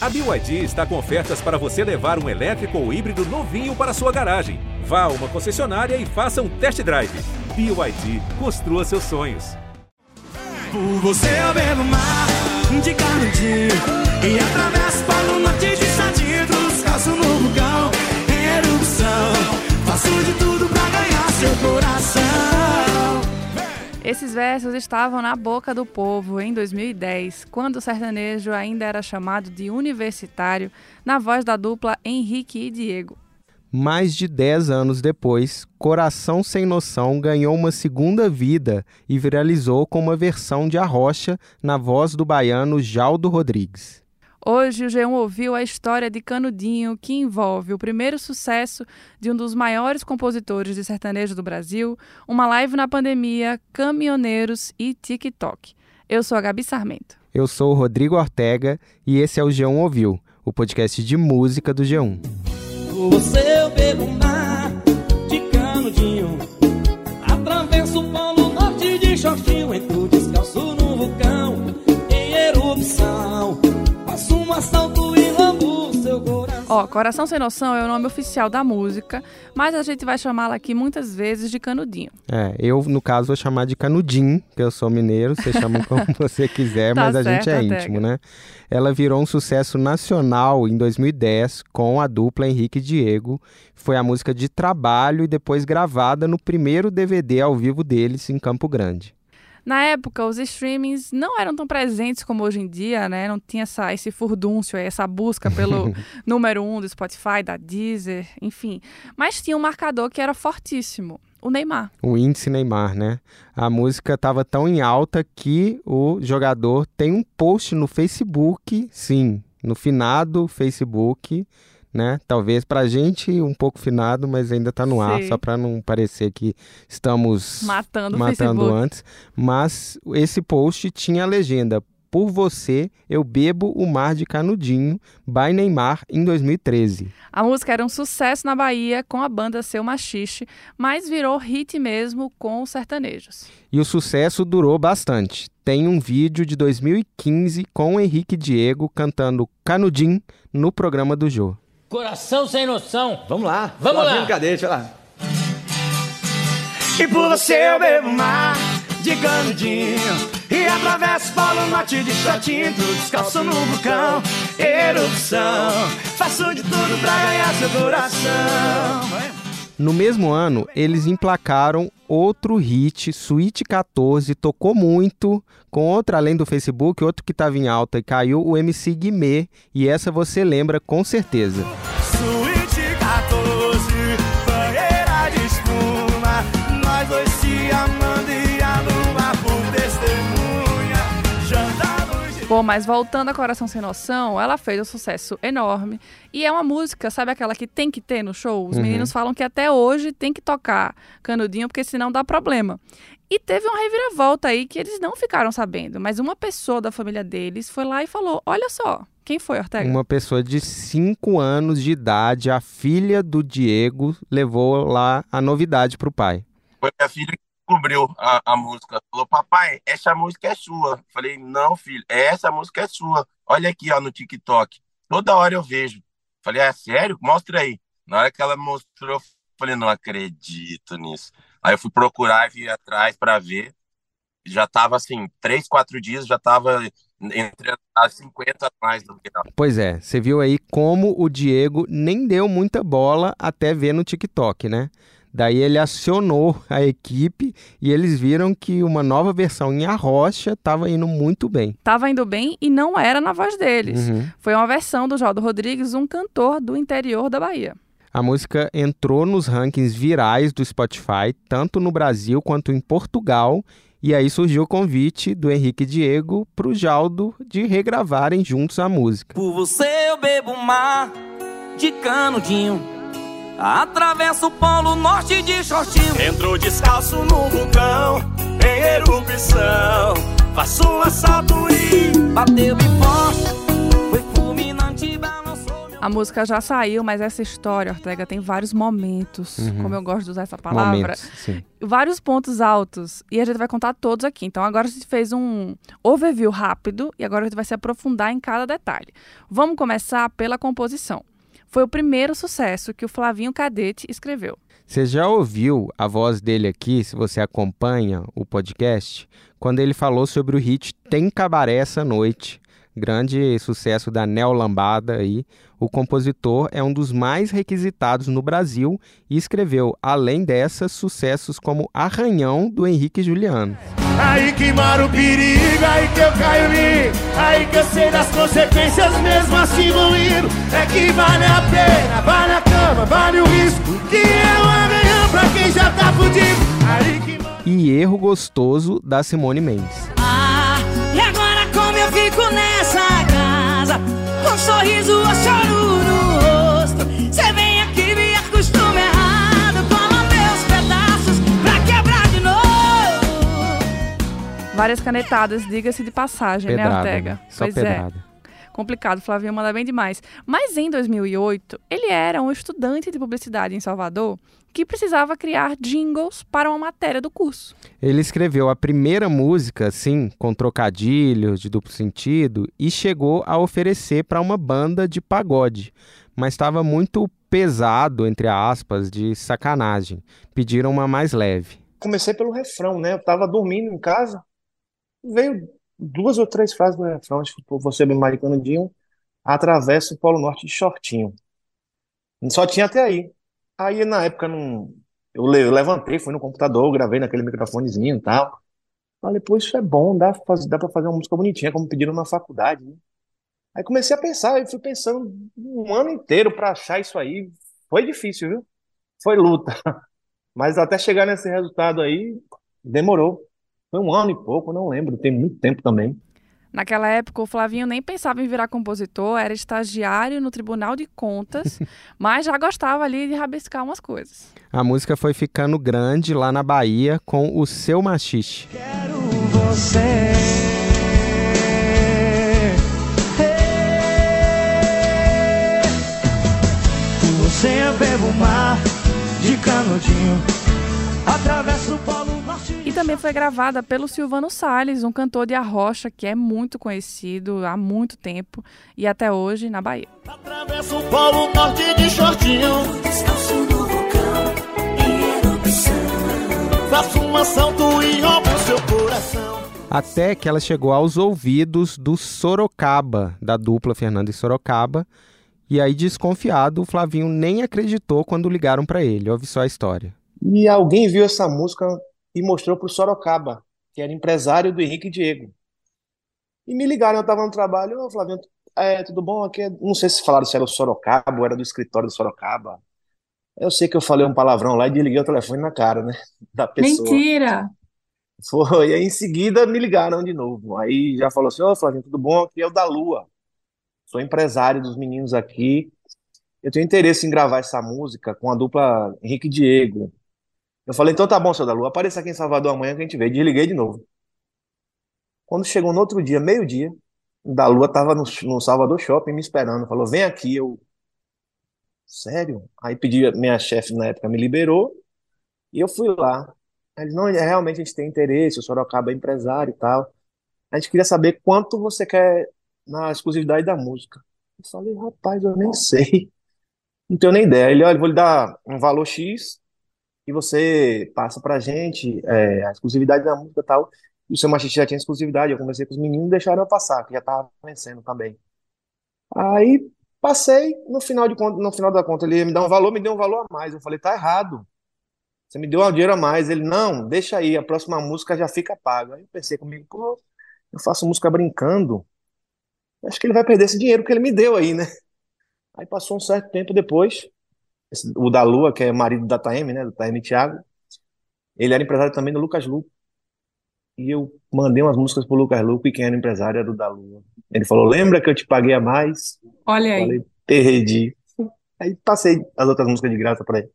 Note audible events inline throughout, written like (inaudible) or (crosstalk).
A BYD está com ofertas para você levar um elétrico ou híbrido novinho para sua garagem. Vá a uma concessionária e faça um test drive. BYD, construa seus sonhos. Por você eu bebo mar de canudinho E atravesso para o norte de Saditos Caço no vulcão em erupção Faço de tudo pra ganhar seu coração Esses versos estavam na boca do povo em 2010, quando o sertanejo ainda era chamado de universitário, na voz da dupla Henrique e Diego. Mais de 10 anos depois, Coração Sem Noção ganhou uma segunda vida e viralizou com uma versão de Arrocha na voz do baiano Jaldo Rodrigues. Hoje o G1 ouviu a história de Canudinho, que envolve o primeiro sucesso de um dos maiores compositores de sertanejo do Brasil, uma live na pandemia, caminhoneiros e TikTok. Eu sou a Gabi Sarmento. Eu sou o Rodrigo Ortega e esse é o G1 Ouviu, o podcast de música do G1. Ó, Coração Sem Noção é o nome oficial da música, mas a gente vai chamá-la aqui muitas vezes de Canudinho. É, eu, no caso, vou chamar de Canudim, que eu sou mineiro, você chama como (laughs) você quiser, Tá mas a gente é certo, íntimo, né? Ela virou um sucesso nacional em 2010 com a dupla Henrique e Diego. Foi a música de trabalho e depois gravada no primeiro DVD ao vivo deles em Campo Grande. Na época, os streamings não eram tão presentes como hoje em dia, né? Não tinha essa, esse furdúncio, aí, essa busca pelo (laughs) número um do Spotify, da Deezer, enfim. Mas tinha um marcador que era fortíssimo, o Neymar. O índice Neymar, né? A música estava tão em alta que o jogador tem um post no Facebook, sim, no finado Facebook, né? Talvez pra gente um pouco finado, mas ainda tá no ar, Sim. só para não parecer que estamos Matando matando antes. Mas esse post tinha a legenda: Por você, eu bebo o mar de canudinho, by Neymar, em 2013. A música era um sucesso na Bahia com a banda Seu Machixe, mas virou hit mesmo com os sertanejos. E o sucesso durou bastante. Tem um vídeo de 2015 com o Henrique Diego cantando Canudim no programa do Jô. Coração sem noção. Vamos lá. Vamos lá. Brincadeira, deixa lá. E por você eu bebo mar de canudinho E atravesso polo norte de Entro descalço no vulcão Erupção Faço de tudo pra ganhar seu coração No mesmo ano, eles emplacaram outro hit, Suite 14, tocou muito, com outra além do Facebook, outro que estava em alta e caiu, o MC Guimê, e essa você lembra com certeza. Pô, mas voltando a Coração Sem Noção, ela fez um sucesso enorme. E é uma música, sabe aquela que tem que ter no show? Os Uhum. meninos falam que até hoje tem que tocar Canudinho, porque senão dá problema. E teve uma reviravolta aí que eles não ficaram sabendo, mas uma pessoa da família deles foi lá e falou: Olha só, quem foi, Ortega? Uma pessoa de 5 anos de idade, a filha do Diego, levou lá a novidade pro pai. Foi minha filha que descobriu a, a música. Falou, papai, essa música é sua. Falei, não, filho, essa música é sua. Olha aqui, ó, no TikTok. Toda hora eu vejo. Falei, é sério? Mostra aí. Na hora que ela mostrou, falei, não acredito nisso. Aí eu fui procurar e fui atrás para ver. Já tava assim, três, quatro dias, já tava entre as 50 a mais do ela. Pois é, você viu aí como o Diego nem deu muita bola até ver no TikTok, né? Daí ele acionou a equipe e eles viram que uma nova versão em Arrocha estava indo muito bem. Tava indo bem e não era na voz deles. Uhum. Foi uma versão do Jaldo Rodrigues, um cantor do interior da Bahia. A música entrou nos rankings virais do Spotify, tanto no Brasil quanto em Portugal, e aí surgiu o convite do Henrique e Diego para o Jaldo de regravarem juntos a música. Por você eu bebo mar de canudinho Atravesso o polo norte de shortinho Entrou descalço no vulcão Em erupção Faço um assalto e Bateu bem forte Foi fulminante, balançou meu A música já saiu, mas essa história, Ortega, tem vários momentos, Uhum. como eu gosto de usar essa palavra, Momentos, sim. vários pontos altos. E a gente vai contar todos aqui. Então agora a gente fez um overview rápido e agora a gente vai se aprofundar em cada detalhe. Vamos começar pela composição. Foi o primeiro sucesso que o Flavinho Cadete escreveu. Você já ouviu a voz dele aqui, se você acompanha o podcast, quando ele falou sobre o hit Tem Cabaré essa noite, grande sucesso da Neo Lambada aí. O compositor é um dos mais requisitados no Brasil e escreveu, além dessas, sucessos como Arranhão do Henrique Juliano. Aí que mora o perigo, aí que eu caio mim. Aí que eu sei das consequências, mesmo assim vou indo. É que vale a pena, vale a cama, vale o risco. Que é um arranhão pra quem já tá fudido. Aí que. E Erro Gostoso da Simone Mendes. Ah, sorriso ou choro no rosto. Cê vem aqui me acostuma errado. Toma meus pedaços pra quebrar de novo. Várias canetadas, diga-se de passagem, né, Pedrada, Ortega? né? Só pois é. Complicado, Flavinho manda bem demais. Mas em 2008, ele era um estudante de publicidade em Salvador que precisava criar jingles para uma matéria do curso. Ele escreveu a primeira música, sim, com trocadilhos de duplo sentido, e chegou a oferecer para uma banda de pagode, mas estava muito pesado, entre aspas, de sacanagem. Pediram uma mais leve. comecei pelo refrão, né? Eu tava dormindo em casa, veio duas ou três frases do refrão, acho que você bem maricanudinho, atravessa o Polo Norte de shortinho. Só tinha até aí. Aí na época não, eu, le- eu levantei, fui no computador, gravei naquele microfonezinho e tal. Falei, pô, isso é bom, dá dá pra fazer uma música bonitinha, como pediram na faculdade, né? Aí comecei a pensar, aí fui pensando um ano inteiro pra achar isso aí. Foi difícil, viu? Foi luta. (laughs) Mas até chegar nesse resultado aí, demorou. Foi um ano e pouco, não lembro, tem muito tempo também. Naquela época, o Flavinho nem pensava em virar compositor, era estagiário no Tribunal de Contas, (laughs) mas já gostava ali de rabiscar umas coisas. A música foi ficando grande lá na Bahia com o Seu Machixe. Quero você. Você eu bebo o mar de canudinho. Atravesso o também foi gravada pelo Silvano Salles, um cantor de arrocha que é muito conhecido há muito tempo e até hoje na Bahia. Atravesso o polo norte de shortinho. Descalço no vulcão, em erupção. Faço um assalto e roubo seu coração. Até que ela chegou aos ouvidos do Sorocaba, da dupla Fernanda e Sorocaba. E aí, desconfiado, o Flavinho nem acreditou quando ligaram para ele. Ouve só a história. E alguém viu essa música e mostrou pro Sorocaba, que era empresário do Henrique Diego. E me ligaram, eu tava no trabalho, ô Flavinho, é, tudo bom? Aqui é-" não sei se falaram se era o Sorocaba ou era do escritório do Sorocaba. Eu sei que eu falei um palavrão lá e desliguei o telefone na cara, né, (laughs) da pessoa. Mentira! Foi, e aí em seguida me ligaram de novo. Aí já falou assim: Ô Flavinho, tudo bom? Aqui é o da Lua. Sou empresário dos meninos aqui. Eu tenho interesse em gravar essa música com a dupla Henrique e Diego. Eu falei: então tá bom, seu da Lua, apareça aqui em Salvador amanhã que a gente vê. Desliguei de novo. Quando chegou no outro dia, meio-dia, o da Lua tava no, no Salvador Shopping me esperando. Falou: vem aqui. Eu, sério? Aí pedi, minha chefe na época me liberou e eu fui lá. Eles, não, é, realmente a gente tem interesse, o Sorocaba é empresário e tal. A gente queria saber quanto você quer na exclusividade da música. Eu falei, rapaz, eu nem (laughs) sei. Não tenho nem ideia. Ele, olha, vou lhe dar um valor X e você passa pra gente é, a exclusividade da música e tal. E o seu machista já tinha exclusividade. Eu conversei com os meninos deixaram eu passar, que já tava vencendo também. Aí passei, no final de conta, no final da conta, ele me dar um valor, me deu um valor a mais. Eu falei, tá errado. Você me deu um dinheiro a mais. Ele, não, deixa aí, a próxima música já fica paga. Aí eu pensei comigo, pô, eu faço música brincando. Acho que ele vai perder esse dinheiro que ele me deu aí, né? Aí passou um certo tempo depois, esse- o da Lua, que é marido da Taeme, né? Do Taeme Thiago, ele era empresário também do Lucas Luco. E eu mandei umas músicas pro Lucas Luco e quem era empresário era o da Lua. Ele falou: Lembra que eu te paguei a mais? Olha aí. Falei, perdi. Aí passei as outras músicas de graça pra ele.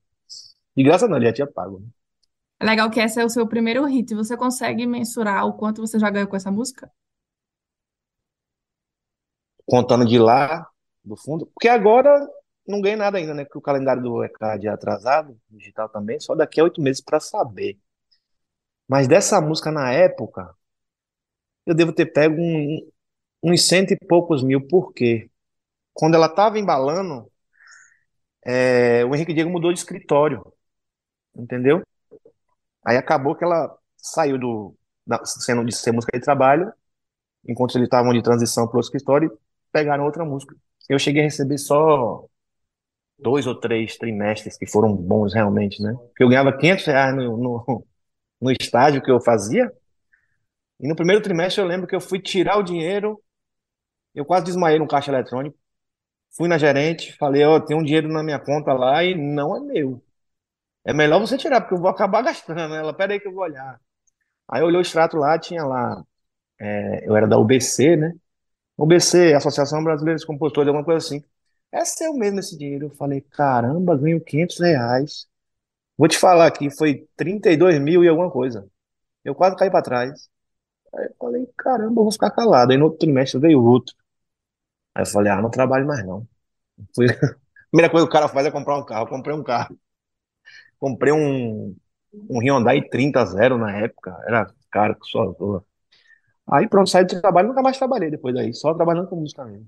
De graça não, ele já tinha pago. né? Legal que esse é o seu primeiro hit. Você consegue mensurar o quanto você já ganhou com essa música? Contando de lá do fundo. Porque agora não ganhei nada ainda, né? Porque o calendário do ECAD é atrasado, digital também, só daqui a oito meses para saber. Mas dessa música na época, eu devo ter pego um, uns cento e poucos mil, por quê? Quando ela estava embalando, é, o Henrique Diego mudou de escritório, entendeu? Aí acabou que ela saiu do da, sendo de ser música de trabalho, enquanto eles estavam de transição para o escritório, pegaram outra música. Eu cheguei a receber só dois ou três trimestres que foram bons realmente, né? Porque eu ganhava 500 reais no, no, no estágio que eu fazia, e no primeiro trimestre eu lembro que eu fui tirar o dinheiro, eu quase desmaiei no caixa eletrônico, fui na gerente, falei, ó, oh, tem um dinheiro na minha conta lá e não é meu. É melhor você tirar, porque eu vou acabar (laughs) gastando. Ela, pera aí que eu vou olhar. Aí eu olhei o extrato lá, tinha lá, é, eu era da UBC, né? UBC, Associação Brasileira de Compositores, alguma coisa assim. É seu mesmo esse dinheiro. Eu falei, caramba, ganho 500 reais. Vou te falar aqui, foi 32 mil e alguma coisa. Eu quase caí para trás. Aí eu falei, caramba, eu vou ficar calado. Aí no outro trimestre veio outro. Aí eu falei, ah, não trabalho mais não. Fui... (laughs) A primeira coisa que o cara faz é comprar um carro. Eu comprei um carro. Comprei um, um Hyundai 30 zero na época. Era caro que só. Aí pronto, saí do trabalho nunca mais trabalhei depois daí. Só trabalhando com música mesmo.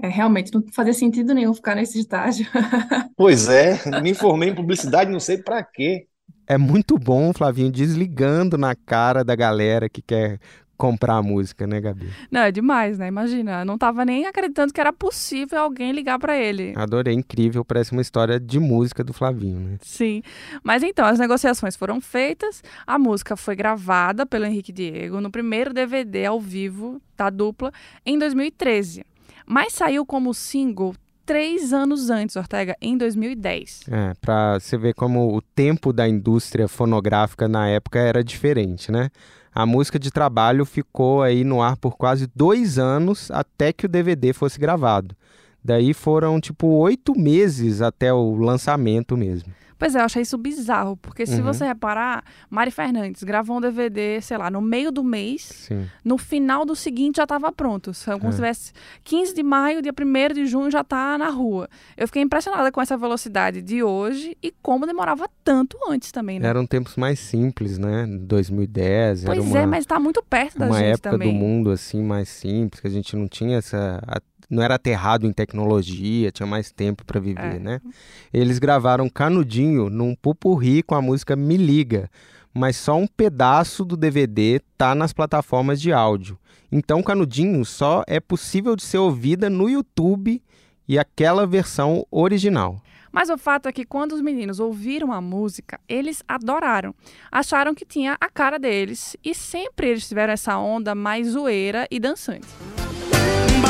É, realmente, não fazia sentido nenhum ficar nesse estágio. (laughs) Pois é, me formei em publicidade, não sei para quê. É muito bom, Flavinho, desligando na cara da galera que quer comprar a música, né, Gabi? Não, é demais, né? Imagina, não tava nem acreditando que era possível alguém ligar para ele. Adorei, incrível, parece uma história de música do Flavinho, né? Sim. Mas então, as negociações foram feitas, a música foi gravada pelo Henrique Diego no primeiro DVD ao vivo da dupla em 2013. Mas saiu como single três anos antes, Ortega, em 2010. É, pra você ver como o tempo da indústria fonográfica na época era diferente, né? A música de trabalho ficou aí no ar por quase dois anos até que o DVD fosse gravado. Daí foram tipo oito meses até o lançamento mesmo. Pois é, eu achei isso bizarro, porque se uhum. você reparar, Mari Fernandes gravou um DVD, sei lá, no meio do mês, Sim. no final do seguinte já estava pronto. Como é. se tivesse 15 de maio, dia 1 de junho já tá na rua. Eu fiquei impressionada com essa velocidade de hoje e como demorava tanto antes também, né? Eram tempos mais simples, né? 2010. Pois uma, é, mas está muito perto da uma gente época também. do mundo assim mais simples, que a gente não tinha essa não era aterrado em tecnologia, tinha mais tempo para viver, é. né? Eles gravaram Canudinho num pupurri com a música Me Liga, mas só um pedaço do DVD tá nas plataformas de áudio. Então Canudinho só é possível de ser ouvida no YouTube e aquela versão original. Mas o fato é que quando os meninos ouviram a música, eles adoraram. Acharam que tinha a cara deles e sempre eles tiveram essa onda mais zoeira e dançante.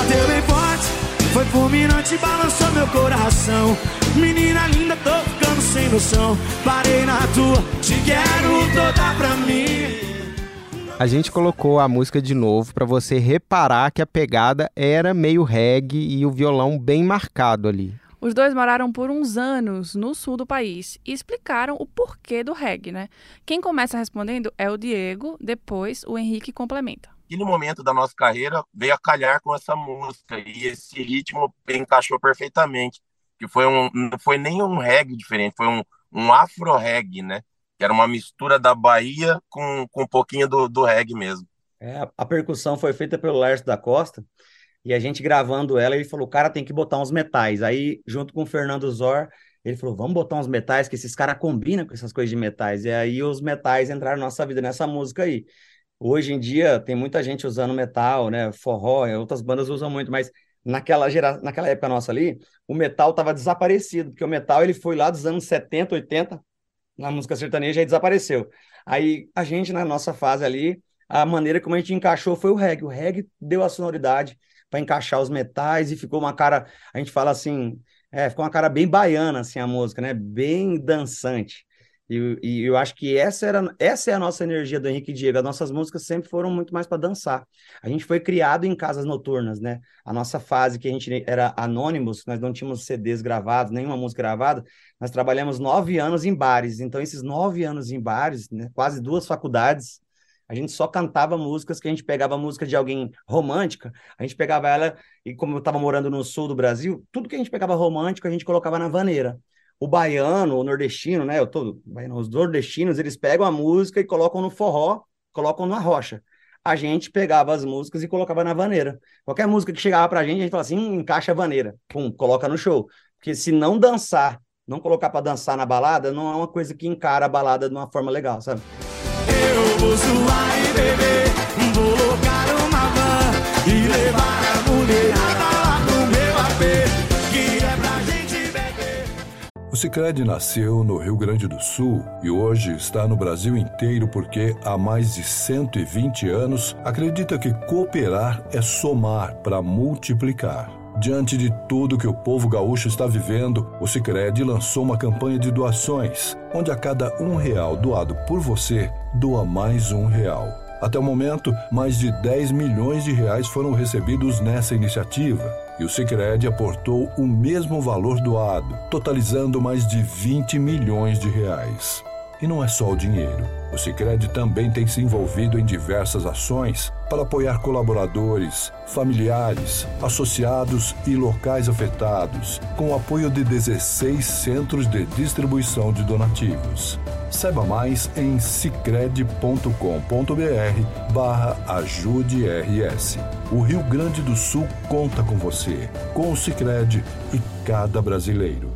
Bateu bem forte, foi fulminante, balançou meu coração. Menina linda, tô ficando sem noção. Parei na tua, te quero toda pra mim. A gente colocou a música de novo para você reparar que a pegada era meio reggae e o violão bem marcado ali. Os dois moraram por uns anos no sul do país e explicaram o porquê do reggae, né? Quem começa respondendo é o Diego, depois o Henrique complementa aquele momento da nossa carreira veio a calhar com essa música e esse ritmo encaixou perfeitamente. Que foi um, não foi nem um reggae diferente, foi um, um afro reggae, né? Que era uma mistura da Bahia com, com um pouquinho do, do reggae mesmo. É, a percussão foi feita pelo Lércio da Costa e a gente gravando ela, ele falou: cara, tem que botar uns metais. Aí, junto com o Fernando Zor, ele falou: vamos botar uns metais, que esses caras combinam com essas coisas de metais. E aí os metais entraram na nossa vida nessa música aí. Hoje em dia tem muita gente usando metal, né? Forró, outras bandas usam muito, mas naquela, gera... naquela época nossa ali, o metal estava desaparecido, porque o metal ele foi lá dos anos 70, 80, na música sertaneja e desapareceu. Aí a gente, na nossa fase ali, a maneira como a gente encaixou foi o reggae. O reggae deu a sonoridade para encaixar os metais e ficou uma cara, a gente fala assim, é, ficou uma cara bem baiana assim a música, né? Bem dançante. E, e, eu acho que essa, era, essa é a nossa energia do Henrique Diego. As nossas músicas sempre foram muito mais para dançar. A gente foi criado em casas noturnas, né? A nossa fase que a gente era anônimos, nós não tínhamos CDs gravados, nenhuma música gravada. Nós trabalhamos nove anos em bares. Então, esses nove anos em bares, né, quase duas faculdades, A gente só cantava músicas que a gente pegava música de alguém romântica, a gente pegava ela, e como eu estava morando no sul do Brasil, tudo que a gente pegava romântico, a gente colocava na vaneira. O baiano, o nordestino, né? Eu tô, os nordestinos, eles pegam a música e colocam no forró, colocam na rocha. A gente pegava as músicas e colocava na vaneira. Qualquer música que chegava pra gente, a gente falava assim, encaixa a vaneira. Pum, coloca no show. Porque se não dançar, não colocar para dançar na balada, não é uma coisa que encara a balada de uma forma legal, sabe? Eu vou suar e beber, vou locar uma van e levar a mulherada O Cicred nasceu no Rio Grande do Sul e hoje está no Brasil inteiro porque há mais de 120 anos acredita que cooperar é somar para multiplicar. Diante de tudo que o povo gaúcho está vivendo, o Sicredi lançou uma campanha de doações, onde a cada um real doado por você, doa mais um real. Até o momento, mais de 10 milhões de reais foram recebidos nessa iniciativa. E o Sicredi aportou o mesmo valor doado, totalizando mais de 20 milhões de reais. E não é só o dinheiro. O Sicredi também tem se envolvido em diversas ações para apoiar colaboradores, familiares, associados e locais afetados, com o apoio de 16 centros de distribuição de donativos. Saiba mais em cicred.com.br barra ajude RS. O Rio Grande do Sul conta com você, com o Cicred e cada brasileiro.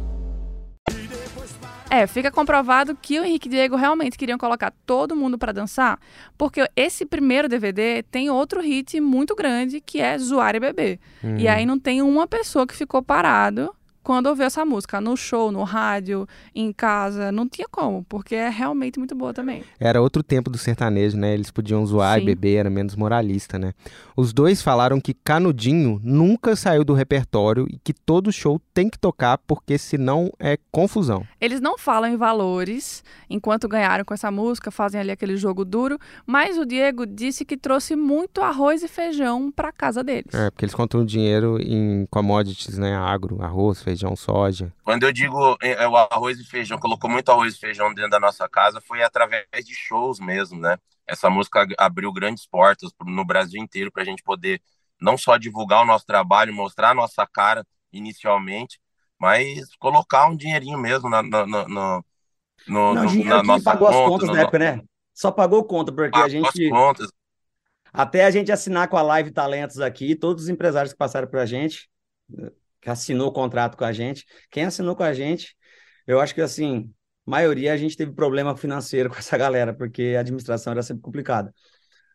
É, fica comprovado que o Henrique e Diego realmente queriam colocar todo mundo para dançar, porque esse primeiro DVD tem outro hit muito grande que é Zoar e Beber. Hum. E aí não tem uma pessoa que ficou parado quando ouviu essa música, no show, no rádio, em casa, não tinha como, porque é realmente muito boa também. Era outro tempo do sertanejo, né? Eles podiam zoar Sim. e beber, era menos moralista, né? Os dois falaram que Canudinho nunca saiu do repertório e que todo show tem que tocar, porque senão é confusão. Eles não falam em valores, enquanto ganharam com essa música, fazem ali aquele jogo duro, mas o Diego disse que trouxe muito arroz e feijão para casa deles. É, porque eles contam dinheiro em commodities, né? Agro, arroz, feijão feijão, soja. Quando eu digo é, é, o arroz e feijão, colocou muito arroz e feijão dentro da nossa casa, foi através de shows mesmo, né? Essa música abriu grandes portas no Brasil inteiro para a gente poder não só divulgar o nosso trabalho, mostrar a nossa cara inicialmente, mas colocar um dinheirinho mesmo na, na, na, no, no, não, no, na nossa pagou conta. As contas no, na época, né? Só pagou conta, porque a gente. As contas. Até a gente assinar com a Live Talentos aqui, todos os empresários que passaram para a gente, que assinou o contrato com a gente. Quem assinou com a gente, eu acho que assim, maioria a gente teve problema financeiro (laughs) com essa galera, porque a administração era sempre complicada.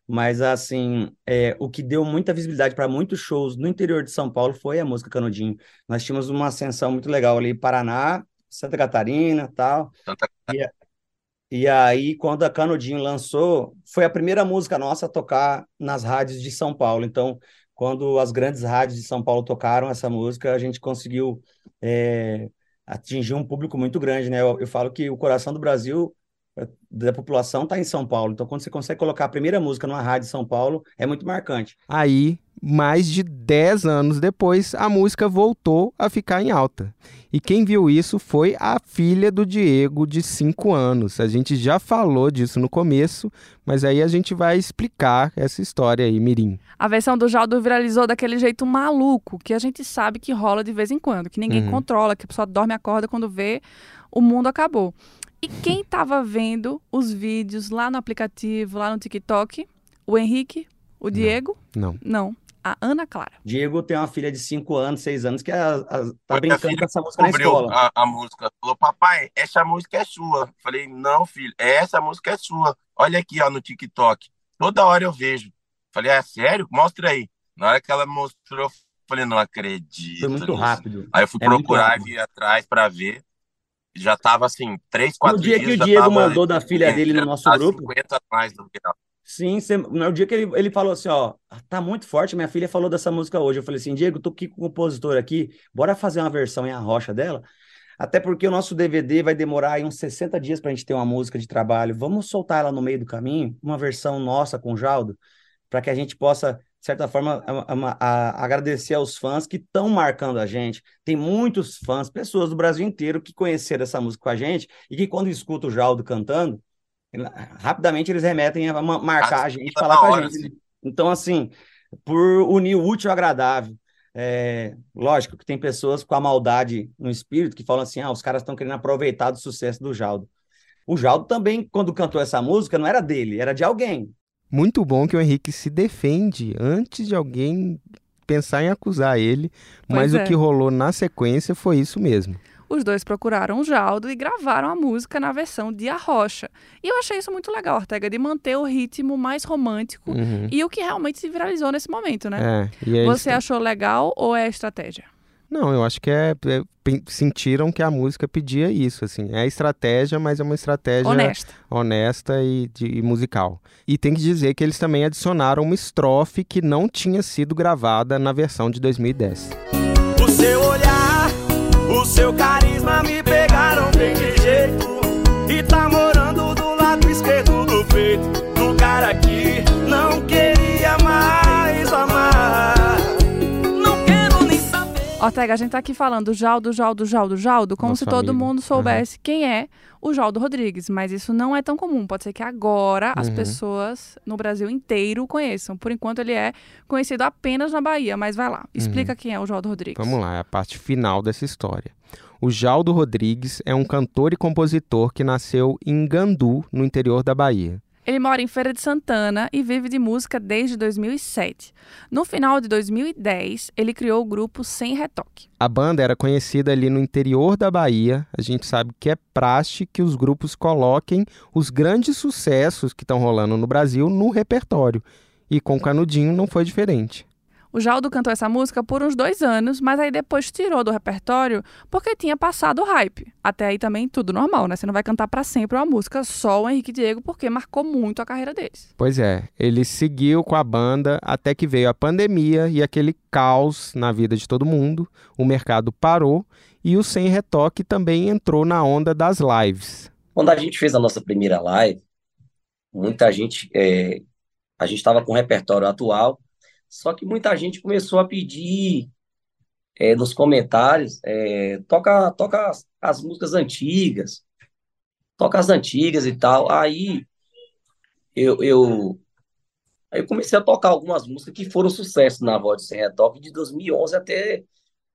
Mas assim, é, o que deu muita visibilidade para muitos shows no interior de São Paulo foi a música Canudinho. Nós tínhamos uma ascensão muito legal ali, Paraná, Santa Catarina, tal. Santa... E, e aí, quando a Canudinho lançou, foi a primeira música nossa a tocar nas rádios de São Paulo. Então, quando as grandes rádios de São Paulo tocaram essa música, a gente conseguiu é, atingir um público muito grande, né? Eu, eu, falo que o coração do Brasil, da população, está em São Paulo. Então, quando você consegue colocar a primeira música numa rádio de São Paulo, é muito marcante. Aí, mais de 10 anos depois, a música voltou a ficar em alta. E quem viu isso foi a filha do Diego, de 5 anos. A gente já falou disso no começo, mas aí a gente vai explicar essa história aí, Mirim. A versão do Jaldo viralizou daquele jeito maluco, que a gente sabe que rola de vez em quando, que ninguém uhum. controla, que a pessoa dorme e acorda quando vê o mundo acabou. E quem estava vendo os vídeos lá no aplicativo, lá no TikTok? O Henrique? O Diego? Não. Não a Ana Clara. Diego tem uma filha de 5 anos, 6 anos, que é a, a, tá brincando com essa música na escola. A, a música. Falou, papai, essa música é sua. Falei, não, filho, essa música é sua. Olha aqui, ó, no TikTok. Toda hora eu vejo. Falei, é sério? Mostra aí. Na hora que ela mostrou, falei, não acredito. Foi muito nisso. rápido. Aí eu fui é procurar e vi atrás para ver. Já tava assim, três, quatro dias. No dia que o Diego mandou da filha dele no nosso grupo. 50 mais do que Sim, no dia que ele, ele falou assim, ó, tá muito forte, minha filha falou dessa música hoje. Eu falei assim, Diego, tô aqui com o compositor aqui, bora fazer uma versão em arrocha dela? Até porque o nosso DVD vai demorar aí uns 60 dias pra gente ter uma música de trabalho. Vamos soltar ela no meio do caminho, uma versão nossa com o Jaldo, para que a gente possa, de certa forma, a, a, a agradecer aos fãs que estão marcando a gente. Tem muitos fãs, pessoas do Brasil inteiro que conheceram essa música com a gente e que quando escuta o Jaldo cantando, rapidamente eles remetem a marcar a gente, falar com a gente. Então, assim, por unir o útil ao agradável. É, lógico que tem pessoas com a maldade no espírito que falam assim: ah, os caras estão querendo aproveitar do sucesso do Jaldo. O Jaldo também, quando cantou essa música, não era dele, era de alguém. Muito bom que o Henrique se defende antes de alguém pensar em acusar ele, pois mas é. o que rolou na sequência foi isso mesmo os dois procuraram o Jaldo e gravaram a música na versão de Arrocha. E eu achei isso muito legal, Ortega, de manter o ritmo mais romântico uhum. e o que realmente se viralizou nesse momento, né? É, Você achou legal ou é estratégia? Não, eu acho que é, é, sentiram que a música pedia isso, assim. É estratégia, mas é uma estratégia honesta, honesta e, de, e musical. E tem que dizer que eles também adicionaram uma estrofe que não tinha sido gravada na versão de 2010. O seu olhar o seu carisma me pegaram bem de jeito. E tá morando do lado esquerdo Ortega, a gente tá aqui falando Jaldo, Jaldo, Jaldo, Jaldo, como se todo mundo soubesse uhum. quem é o Jaldo Rodrigues, mas isso não é tão comum. Pode ser que agora uhum. as pessoas no Brasil inteiro conheçam. Por enquanto ele é conhecido apenas na Bahia, mas vai lá. Explica uhum. quem é o Jaldo Rodrigues. Vamos lá, é a parte final dessa história. O Jaldo Rodrigues é um cantor e compositor que nasceu em Gandu, no interior da Bahia. Ele mora em Feira de Santana e vive de música desde 2007. No final de 2010, ele criou o grupo Sem Retoque. A banda era conhecida ali no interior da Bahia. A gente sabe que é praxe que os grupos coloquem os grandes sucessos que estão rolando no Brasil no repertório. E com Canudinho não foi diferente. O Jaldo cantou essa música por uns dois anos, mas aí depois tirou do repertório porque tinha passado o hype. Até aí também tudo normal, né? Você não vai cantar para sempre uma música só o Henrique Diego porque marcou muito a carreira deles. Pois é, ele seguiu com a banda até que veio a pandemia e aquele caos na vida de todo mundo. O mercado parou e o Sem Retoque também entrou na onda das lives. Quando a gente fez a nossa primeira live, muita gente. É, a gente estava com o repertório atual só que muita gente começou a pedir é, nos comentários, é, toca, toca as, as, músicas antigas, toca as antigas e tal. Aí eu, eu, aí eu comecei a tocar algumas músicas que foram sucesso na voz de Sem Retoque de 2011 até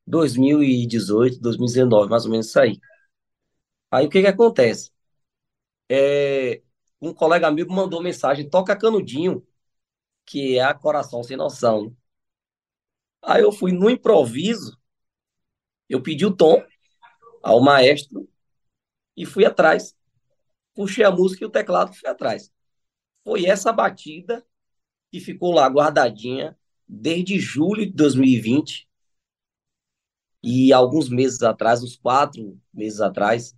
2018, 2019, mais ou menos isso aí. Aí o que que acontece? É, um colega amigo mandou mensagem, toca canudinho que é a Coração Sem Noção. Aí eu fui no improviso, eu pedi o tom ao maestro e fui atrás. Puxei a música e o teclado fui atrás. Foi essa batida que ficou lá guardadinha desde julho de 2020. E alguns meses atrás, uns quatro meses atrás,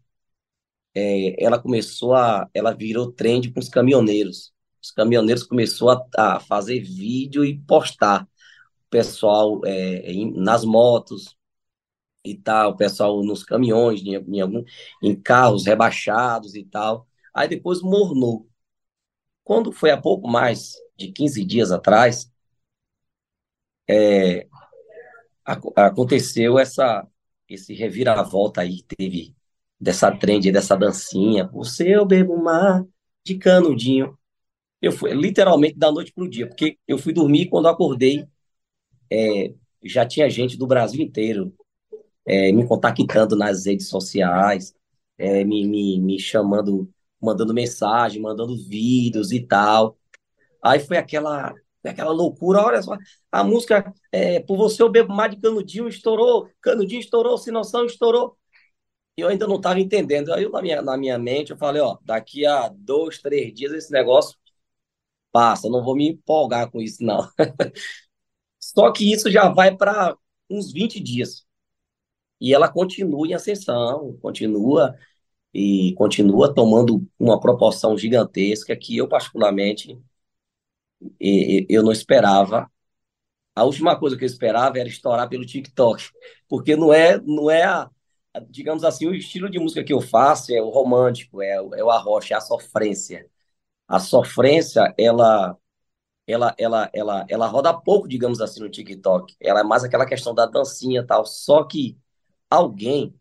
é, ela começou a. Ela virou trend com os caminhoneiros os caminhoneiros começou a, a fazer vídeo e postar. O pessoal é, em, nas motos e tal, o pessoal nos caminhões, em, em, algum, em carros rebaixados e tal. Aí depois mornou. Quando foi há pouco mais de 15 dias atrás, é, aconteceu essa esse reviravolta aí teve dessa trend, dessa dancinha, o seu bebo mar de canudinho. Eu fui literalmente da noite para o dia, porque eu fui dormir quando acordei, é, já tinha gente do Brasil inteiro é, me contactando nas redes sociais, é, me, me, me chamando, mandando mensagem, mandando vídeos e tal. Aí foi aquela, aquela loucura, olha só, a música é, Por Você Eu Bebo Mais de Canudinho estourou, Canudinho estourou, Se Noção estourou. Eu ainda não estava entendendo. Aí na minha, na minha mente eu falei, ó, daqui a dois, três dias esse negócio passa, não vou me empolgar com isso, não. (laughs) Só que isso já vai para uns 20 dias. E ela continua em ascensão, continua e continua tomando uma proporção gigantesca que eu, particularmente, eu não esperava. A última coisa que eu esperava era estourar pelo TikTok, (laughs) porque não é, não é a, digamos assim, o estilo de música que eu faço é o romântico, é, é o arrocha, é a sofrência a sofrência, ela, ela, ela, ela, ela roda pouco, digamos assim, no TikTok. Ela é mais aquela questão da dancinha e tal. Só que alguém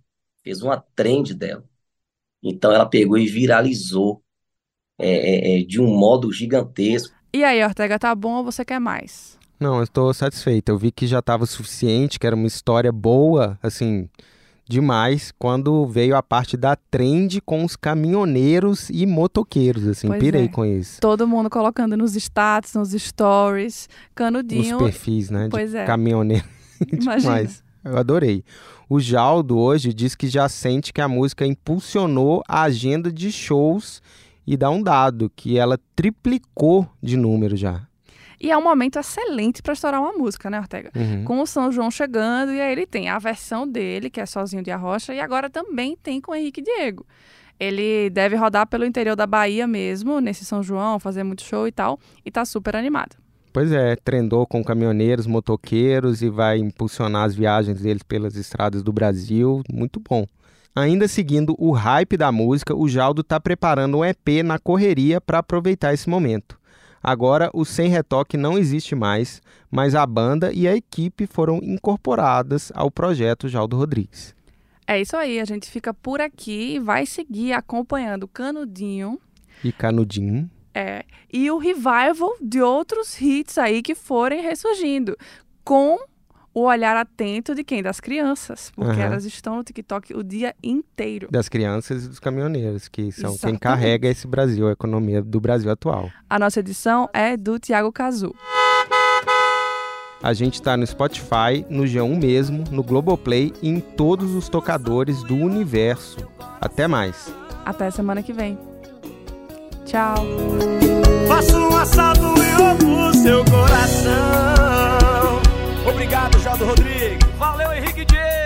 fez uma trend dela. Então ela pegou e viralizou. é, é, é, de um modo gigantesco. E aí, Ortega, tá bom ou você quer mais? Não, eu estou satisfeito. Eu vi que já estava suficiente, que era uma história boa, assim, demais, quando veio a parte da trend com os caminhoneiros e motoqueiros, assim, Pois pirei é. com isso. Todo mundo colocando nos status, nos stories, canudinho. Os perfis, né, Pois é. caminhoneiro. (laughs) Imagina. Eu adorei. O Jaldo hoje diz que já sente que a música impulsionou a agenda de shows e dá um dado, que ela triplicou de número já. E é um momento excelente para estourar uma música, né, Ortega? Uhum. Com o São João chegando, e aí ele tem a versão dele, que é Sozinho de Arrocha, e agora também tem com o Henrique Diego. Ele deve rodar pelo interior da Bahia mesmo, nesse São João, fazer muito show e tal, e tá super animado. Pois é, trendou com caminhoneiros, motoqueiros e vai impulsionar as viagens deles pelas estradas do Brasil. Muito bom. Ainda seguindo o hype da música, o Jaldo está preparando um EP na correria para aproveitar esse momento. Agora, o Sem Retoque não existe mais, mas a banda e a equipe foram incorporadas ao projeto Jaldo Rodrigues. É isso aí, a gente fica por aqui e vai seguir acompanhando Canudinho E Canudinho. é, e o revival de outros hits aí que forem ressurgindo, com o olhar atento de quem? Das crianças, porque Aham. elas estão no TikTok o dia inteiro. Das crianças e dos caminhoneiros, que são quem Exatamente. carrega esse Brasil, a economia do Brasil atual. A nossa edição é do Tiago Cazu. A gente está no Spotify, no G1 mesmo, no Globoplay e em todos os tocadores do universo. Até mais. Até semana que vem. Tchau. Faço um assalto e roubo seu coração. Obrigado, Jaldo Rodrigues. Valeu, Henrique Diego.